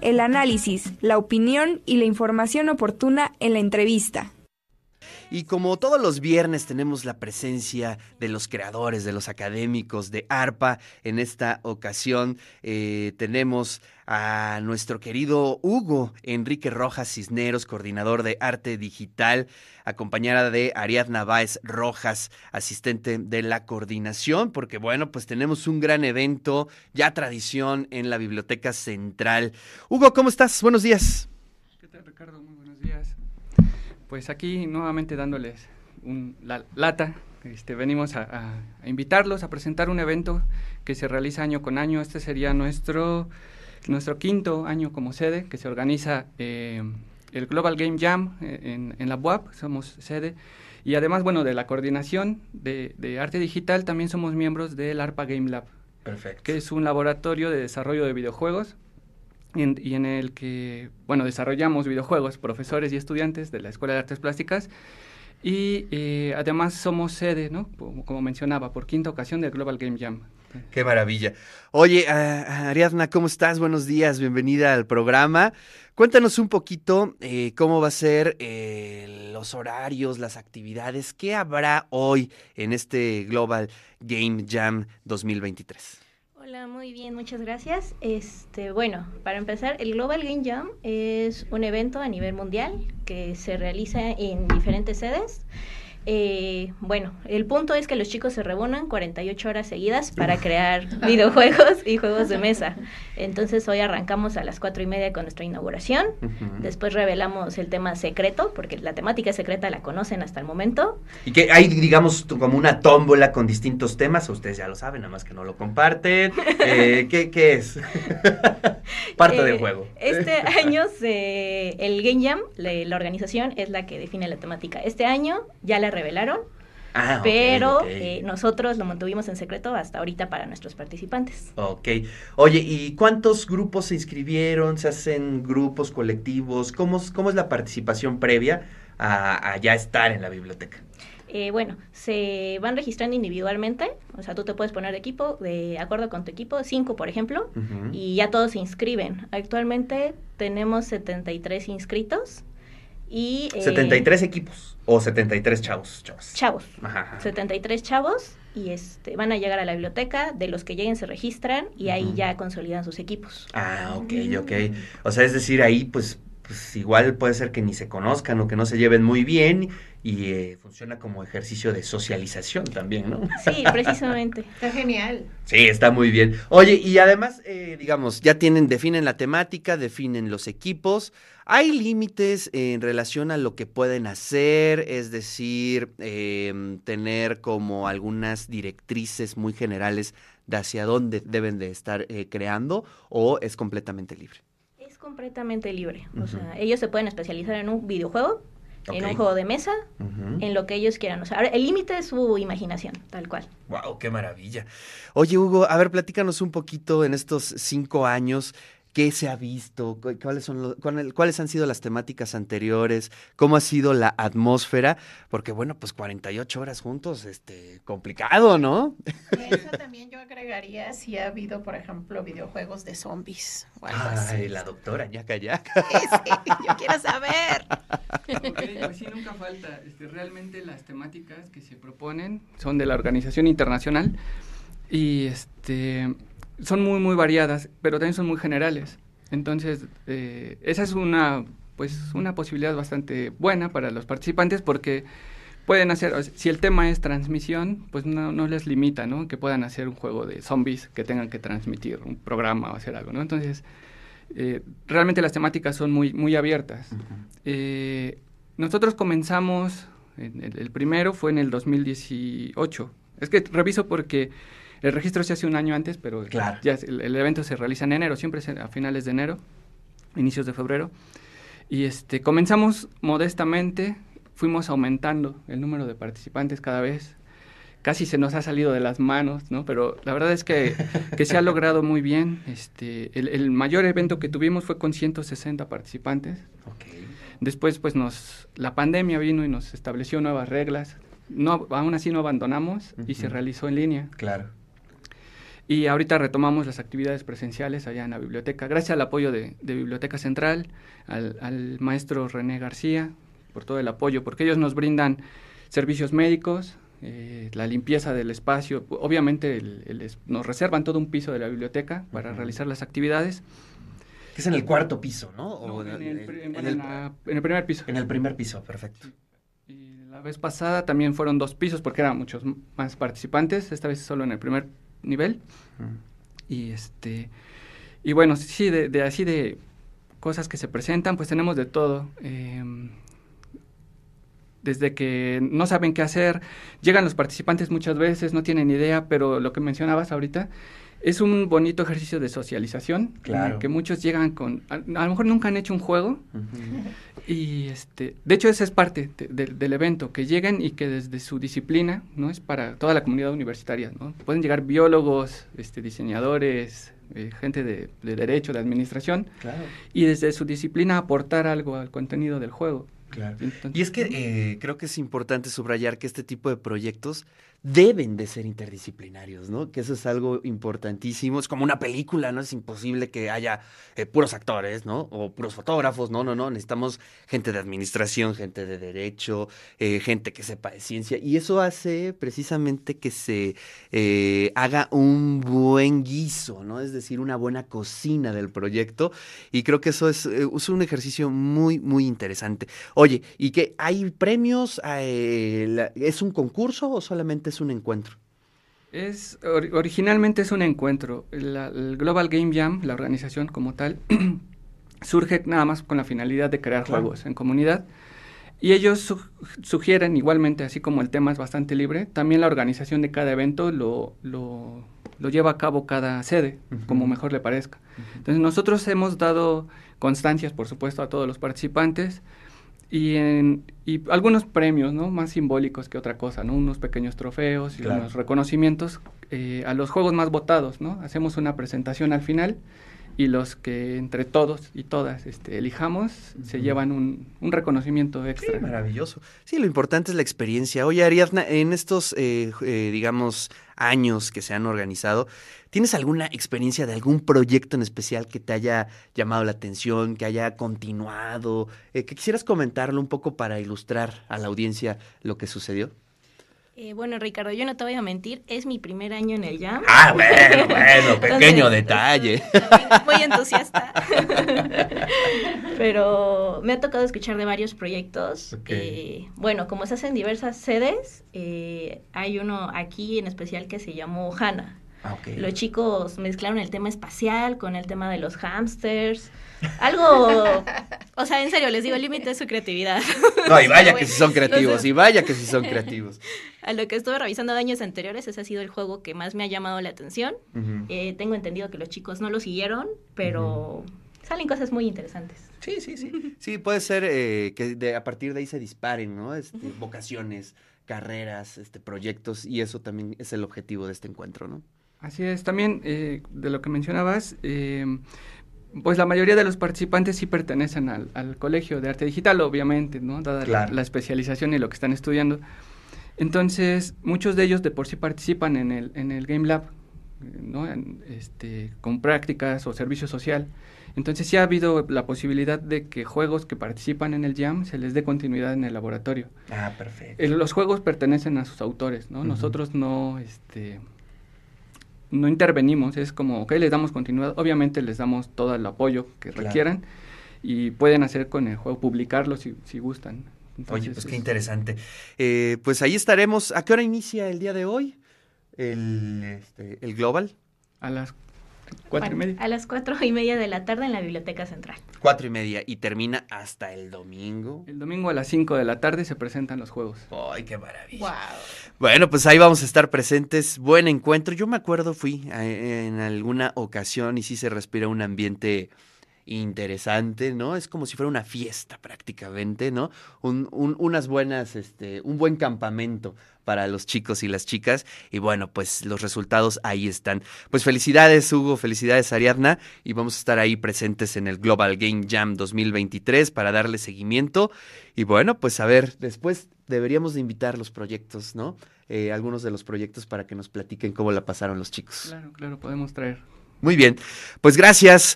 el análisis, la opinión y la información oportuna en la entrevista. Y como todos los viernes tenemos la presencia de los creadores, de los académicos de ARPA, en esta ocasión eh, tenemos a nuestro querido Hugo Enrique Rojas Cisneros, coordinador de arte digital, acompañada de Ariadna Báez Rojas, asistente de la coordinación, porque bueno, pues tenemos un gran evento, ya tradición en la Biblioteca Central. Hugo, ¿cómo estás? Buenos días. ¿Qué tal, Ricardo? Muy. Pues aquí nuevamente dándoles la lata, este, venimos a, invitarlos a presentar un evento que se realiza año con año. Este sería nuestro, nuestro quinto año como sede, que se organiza eh, el Global Game Jam eh, en, la UAP, somos sede. Y además, bueno, de la coordinación de, de arte digital, también somos miembros del ARPA Game Lab. Perfecto. Que es un laboratorio de desarrollo de videojuegos y en, el que, bueno, desarrollamos videojuegos, profesores y estudiantes de la Escuela de Artes Plásticas. Y eh, además somos sede, ¿no? Como, mencionaba, por quinta ocasión del Global Game Jam. Qué maravilla. Oye, Ariadna, ¿cómo estás? Buenos días, bienvenida al programa. Cuéntanos un poquito eh, cómo va a ser eh, los horarios, las actividades, qué habrá hoy en este Global Game Jam 2023. Muy bien, muchas gracias. Este, bueno, para empezar, el Global Game Jam es un evento a nivel mundial que se realiza en diferentes sedes. Eh, bueno, el punto es que los chicos se reúnan 48 horas seguidas para crear videojuegos y juegos de mesa. Entonces hoy arrancamos a las cuatro y media con nuestra inauguración. Después revelamos el tema secreto, porque la temática secreta la conocen hasta el momento. Y que hay, digamos, como una tómbola con distintos temas, ustedes ya lo saben, nada más que no lo comparten. Eh, ¿qué, es? Parte del eh, juego. Este año el Game Jam, la organización, es la que define la temática. Este año ya la revelaron. Ah, pero eh, nosotros lo mantuvimos en secreto hasta ahorita para nuestros participantes. Ok. Oye, ¿y cuántos grupos se inscribieron? ¿Se hacen grupos colectivos? ¿Cómo, cómo es la participación previa a, ya estar en la biblioteca? Eh, bueno, se van registrando individualmente, o sea, tú te puedes poner de equipo, de acuerdo con tu equipo, cinco por ejemplo, y ya todos se inscriben. Actualmente tenemos 73 inscritos y, 73 eh, equipos o 73 chavos. Chavos. chavos. Ajá, 73 chavos y este, van a llegar a la biblioteca, de los que lleguen se registran y ahí ya consolidan sus equipos. Ah, ok, ok. O sea, es decir, ahí pues, pues igual puede ser que ni se conozcan o que no se lleven muy bien y eh, funciona como ejercicio de socialización también, ¿no? Sí, precisamente. está genial. Sí, está muy bien. Oye, y además, eh, digamos, ya tienen, definen la temática, definen los equipos. ¿Hay límites en relación a lo que pueden hacer? Es decir, em, tener como algunas directrices muy generales de hacia dónde deben de estar eh, creando o es completamente libre? Completamente libre. O sea, ellos se pueden especializar en un videojuego en un juego de mesa, en lo que ellos quieran. O sea, el límite es su imaginación, tal cual. ¡Wow! ¡Qué maravilla! Oye, Hugo, a ver, platícanos un poquito en estos cinco años. ¿Qué se ha visto? ¿Cuáles, son ¿Cuáles han sido las temáticas anteriores? ¿Cómo ha sido la atmósfera? Porque, bueno, pues 48 horas juntos, este, complicado, ¿no? Eso también yo agregaría si ha habido, por ejemplo, videojuegos de zombies o algo Ay, la doctora ñaca yaca. Sí, yo quiero saber. pues sí, nunca falta. Este, realmente las temáticas que se proponen son de la Organización Internacional y este son muy, muy variadas, pero también son muy generales. Entonces, eh, esa es una, pues, una posibilidad bastante buena para los participantes porque pueden hacer, si el tema es transmisión, pues no, no, les limita, ¿no? Que puedan hacer un juego de zombies que tengan que transmitir un programa o hacer algo, ¿no? Entonces, eh, realmente las temáticas son muy, muy abiertas. Eh, nosotros comenzamos, el, primero fue en el 2018. Es que reviso porque el registro se hace un año antes, pero ya el, evento se realiza en enero, siempre a finales de enero, inicios de febrero. Y este, comenzamos modestamente, fuimos aumentando el número de participantes cada vez. Casi se nos ha salido de las manos, ¿no? Pero la verdad es que, se ha logrado muy bien. Este, el, mayor evento que tuvimos fue con 160 participantes. Después, pues, nos, la pandemia vino y nos estableció nuevas reglas. No, aún así no abandonamos y se realizó en línea. Claro. Y ahorita retomamos las actividades presenciales allá en la biblioteca, gracias al apoyo de, Biblioteca Central, al, maestro René García, por todo el apoyo, porque ellos nos brindan servicios médicos, eh, la limpieza del espacio, obviamente nos reservan todo un piso de la biblioteca para realizar las actividades. Que es en el cuarto piso, ¿no? en, el, primer piso. En el primer piso, perfecto. Y la vez pasada también fueron dos pisos porque eran muchos más participantes, esta vez solo en el primer nivel. Y este y bueno, sí, de, así de cosas que se presentan, pues tenemos de todo. Em, desde que no saben qué hacer, llegan los participantes muchas veces, no tienen idea, pero lo que mencionabas ahorita es un bonito ejercicio de socialización, claro. que muchos llegan con, a, lo mejor nunca han hecho un juego, y este, de hecho esa es parte del evento, que lleguen y que desde su disciplina, ¿no? Es para toda la comunidad universitaria, ¿no? Pueden llegar biólogos, este, diseñadores, eh, gente de, derecho, de administración, y desde su disciplina aportar algo al contenido del juego. Claro. y es que eh, creo que es importante subrayar que este tipo de proyectos deben de ser interdisciplinarios, ¿no? Que eso es algo importantísimo. Es como una película, ¿no? Es imposible que haya eh, puros actores, ¿no? O puros fotógrafos, no, no, no. Necesitamos gente de administración, gente de derecho, eh, gente que sepa de ciencia. Y eso hace precisamente que se eh, haga un buen guiso, ¿no? Es decir, una buena cocina del proyecto. Y creo que eso es, un ejercicio muy, muy interesante. Oye, ¿y que hay premios? ¿Es un concurso o solamente un encuentro? Es, originalmente es un encuentro. el Global Game Jam, la organización como tal, surge nada más con la finalidad de crear juegos en comunidad. Y ellos sugieren, igualmente, así como el tema es bastante libre, también la organización de cada evento lo, lo, lleva a cabo cada sede, como mejor le parezca. Entonces nosotros hemos dado constancias, por supuesto, a todos los participantes y, en, y algunos premios, ¿no? Más simbólicos que otra cosa, ¿no? Unos pequeños trofeos y unos reconocimientos eh, a los juegos más votados, ¿no? Hacemos una presentación al final y los que entre todos y todas este, elijamos se llevan un, un reconocimiento extra. maravilloso. Sí, lo importante es la experiencia. Oye, Ariadna, en estos, eh, eh, digamos, años que se han organizado, ¿tienes alguna experiencia de algún proyecto en especial que te haya llamado la atención, que haya continuado, eh, que quisieras comentarlo un poco para ilustrar a la audiencia lo que sucedió? Eh, bueno, Ricardo, yo no te voy a mentir, es mi primer año en el Jam. Ah, bueno, bueno, pequeño detalle. Muy entusiasta. Pero me ha tocado escuchar de varios proyectos. Eh, bueno, como se hacen diversas sedes, eh, hay uno aquí en especial que se llamó Hanna. Ah, los chicos mezclaron el tema espacial con el tema de los hamsters. Algo, o sea, en serio, les digo, el límite es su creatividad. No, y vaya que si son creativos, y vaya que si son creativos. A lo que estuve revisando de años anteriores, ese ha sido el juego que más me ha llamado la atención. Eh, tengo entendido que los chicos no lo siguieron, pero salen cosas muy interesantes. Sí, sí, sí. Sí, puede ser eh, que de, a partir de ahí se disparen, ¿no? Este, vocaciones, carreras, este, proyectos, y eso también es el objetivo de este encuentro, ¿no? Así es, también eh, de lo que mencionabas, eh, pues la mayoría de los participantes sí pertenecen al, colegio de arte digital, obviamente, ¿no? Dada la, especialización y lo que están estudiando. Entonces, muchos de ellos de por sí participan en el, en el Game Lab, ¿no? este, con prácticas o servicio social. Entonces sí ha habido la posibilidad de que juegos que participan en el Jam se les dé continuidad en el laboratorio. Ah, perfecto. los juegos pertenecen a sus autores, ¿no? Nosotros no, este, no intervenimos, es como, ok, les damos continuidad, obviamente les damos todo el apoyo que requieran y pueden hacer con el juego, publicarlo si, si gustan. Oye, pues qué interesante. Eh, pues ahí estaremos. ¿A qué hora inicia el día de hoy? El, este, el Global. A las cuatro y media. A las cuatro y media de la tarde en la Biblioteca Central. Cuatro y media y termina hasta el domingo. El domingo a las cinco de la tarde se presentan los juegos. ¡Ay, qué maravilla! Wow. Bueno, pues ahí vamos a estar presentes. Buen encuentro. Yo me acuerdo, fui en alguna ocasión y sí se respira un ambiente interesante, ¿no? Es como si fuera una fiesta prácticamente, ¿no? Un, un, unas buenas, este, un buen campamento para los chicos y las chicas. Y bueno, pues los resultados ahí están. Pues felicidades, Hugo, felicidades, Ariadna. Y vamos a estar ahí presentes en el Global Game Jam 2023 para darle seguimiento. Y bueno, pues a ver, después deberíamos de invitar los proyectos, ¿no? Eh, algunos de los proyectos para que nos platiquen cómo la pasaron los chicos. Claro, claro, podemos traer. Muy bien, pues gracias